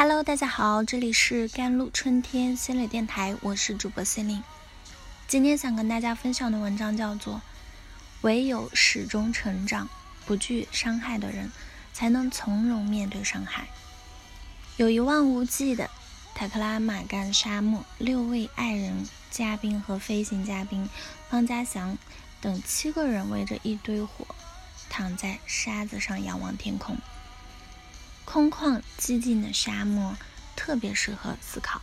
Hello，大家好，这里是甘露春天心理电台，我是主播心灵。今天想跟大家分享的文章叫做《唯有始终成长、不惧伤害的人，才能从容面对伤害》。有一望无际的塔克拉玛干沙漠，六位爱人、嘉宾和飞行嘉宾方家祥等七个人围着一堆火，躺在沙子上仰望天空。空旷寂静的沙漠特别适合思考。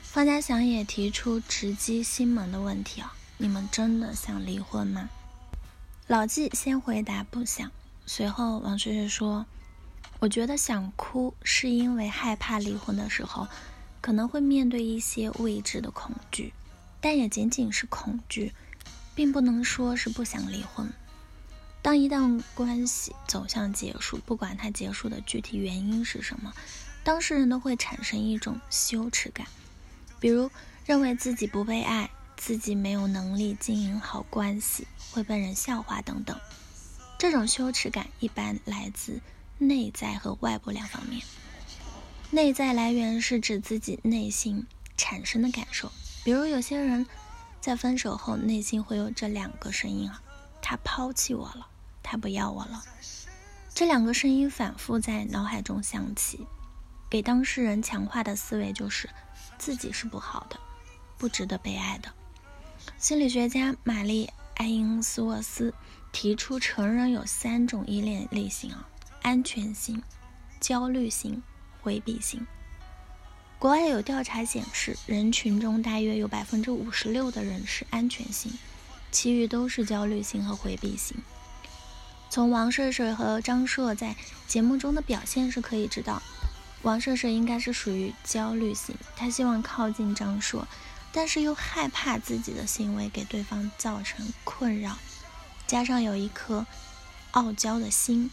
方家祥也提出直击心门的问题啊：你们真的想离婚吗？老纪先回答不想。随后王学学说：“我觉得想哭是因为害怕离婚的时候可能会面对一些未知的恐惧，但也仅仅是恐惧，并不能说是不想离婚。”当一段关系走向结束，不管它结束的具体原因是什么，当事人都会产生一种羞耻感，比如认为自己不被爱，自己没有能力经营好关系，会被人笑话等等。这种羞耻感一般来自内在和外部两方面。内在来源是指自己内心产生的感受，比如有些人在分手后，内心会有这两个声音啊：他抛弃我了。他不要我了，这两个声音反复在脑海中响起，给当事人强化的思维就是自己是不好的，不值得被爱的。心理学家玛丽·爱因斯沃斯提出，成人有三种依恋类型啊：安全型、焦虑型、回避型。国外有调查显示，人群中大约有百分之五十六的人是安全型，其余都是焦虑型和回避型。从王睡睡和张硕在节目中的表现是可以知道，王睡睡应该是属于焦虑型，他希望靠近张硕，但是又害怕自己的行为给对方造成困扰，加上有一颗傲娇的心，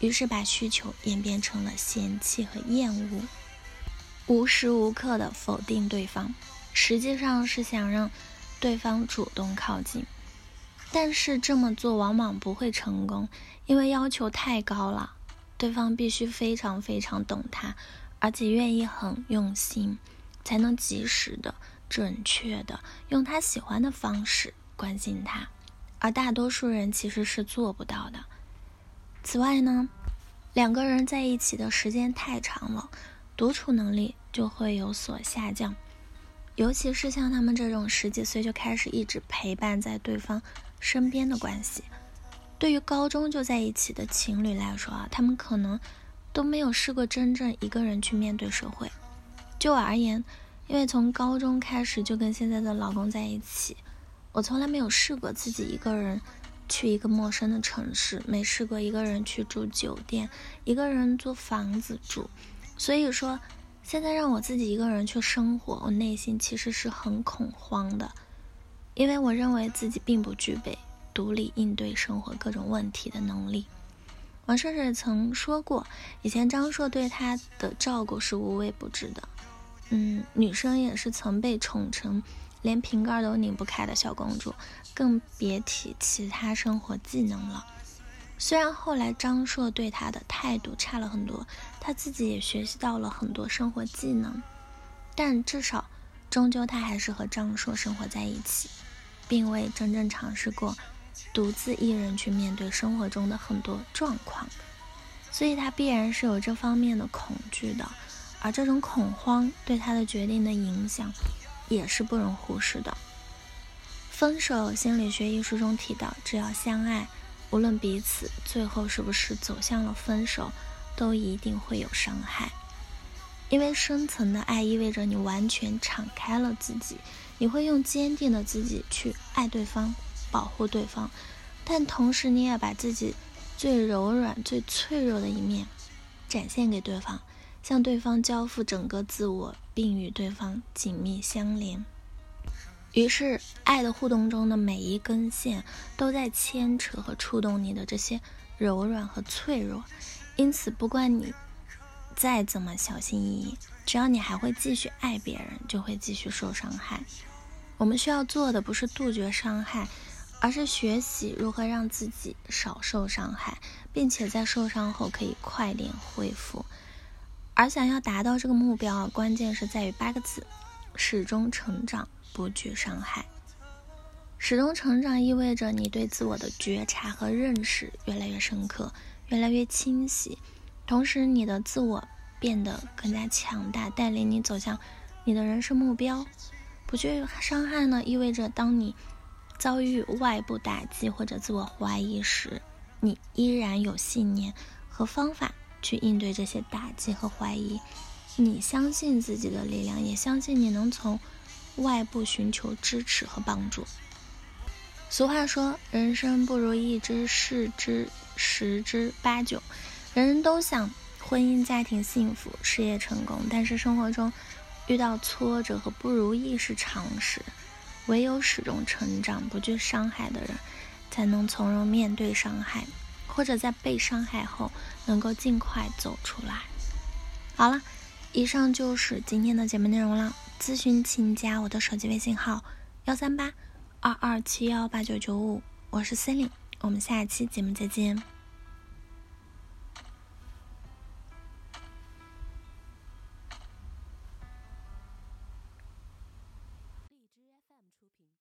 于是把需求演变成了嫌弃和厌恶，无时无刻的否定对方，实际上是想让对方主动靠近。但是这么做往往不会成功，因为要求太高了。对方必须非常非常懂他，而且愿意很用心，才能及时的、准确的用他喜欢的方式关心他。而大多数人其实是做不到的。此外呢，两个人在一起的时间太长了，独处能力就会有所下降。尤其是像他们这种十几岁就开始一直陪伴在对方。身边的关系，对于高中就在一起的情侣来说啊，他们可能都没有试过真正一个人去面对社会。就我而言，因为从高中开始就跟现在的老公在一起，我从来没有试过自己一个人去一个陌生的城市，没试过一个人去住酒店，一个人租房子住。所以说，现在让我自己一个人去生活，我内心其实是很恐慌的。因为我认为自己并不具备独立应对生活各种问题的能力。王顺顺曾说过，以前张硕对他的照顾是无微不至的。嗯，女生也是曾被宠成连瓶盖都拧不开的小公主，更别提其他生活技能了。虽然后来张硕对他的态度差了很多，他自己也学习到了很多生活技能，但至少，终究他还是和张硕生活在一起。并未真正尝试过独自一人去面对生活中的很多状况，所以他必然是有这方面的恐惧的，而这种恐慌对他的决定的影响也是不容忽视的。《分手心理学》一书中提到，只要相爱，无论彼此最后是不是走向了分手，都一定会有伤害。因为深层的爱意味着你完全敞开了自己，你会用坚定的自己去爱对方、保护对方，但同时你也把自己最柔软、最脆弱的一面展现给对方，向对方交付整个自我，并与对方紧密相连。于是，爱的互动中的每一根线都在牵扯和触动你的这些柔软和脆弱，因此，不管你。再怎么小心翼翼，只要你还会继续爱别人，就会继续受伤害。我们需要做的不是杜绝伤害，而是学习如何让自己少受伤害，并且在受伤后可以快点恢复。而想要达到这个目标，关键是在于八个字：始终成长，不惧伤害。始终成长意味着你对自我的觉察和认识越来越深刻，越来越清晰，同时你的自我变得更加强大，带领你走向你的人生目标。不惧伤害呢，意味着当你遭遇外部打击或者自我怀疑时，你依然有信念和方法。去应对这些打击和怀疑，你相信自己的力量，也相信你能从外部寻求支持和帮助。俗话说，人生不如意之事之十之八九，人人都想婚姻家庭幸福、事业成功，但是生活中遇到挫折和不如意是常事。唯有始终成长、不惧伤害的人，才能从容面对伤害。或者在被伤害后，能够尽快走出来。好了，以上就是今天的节目内容了。咨询请加我的手机微信号：幺三八二二七幺八九九五，我是 Celine，我们下期节目再见。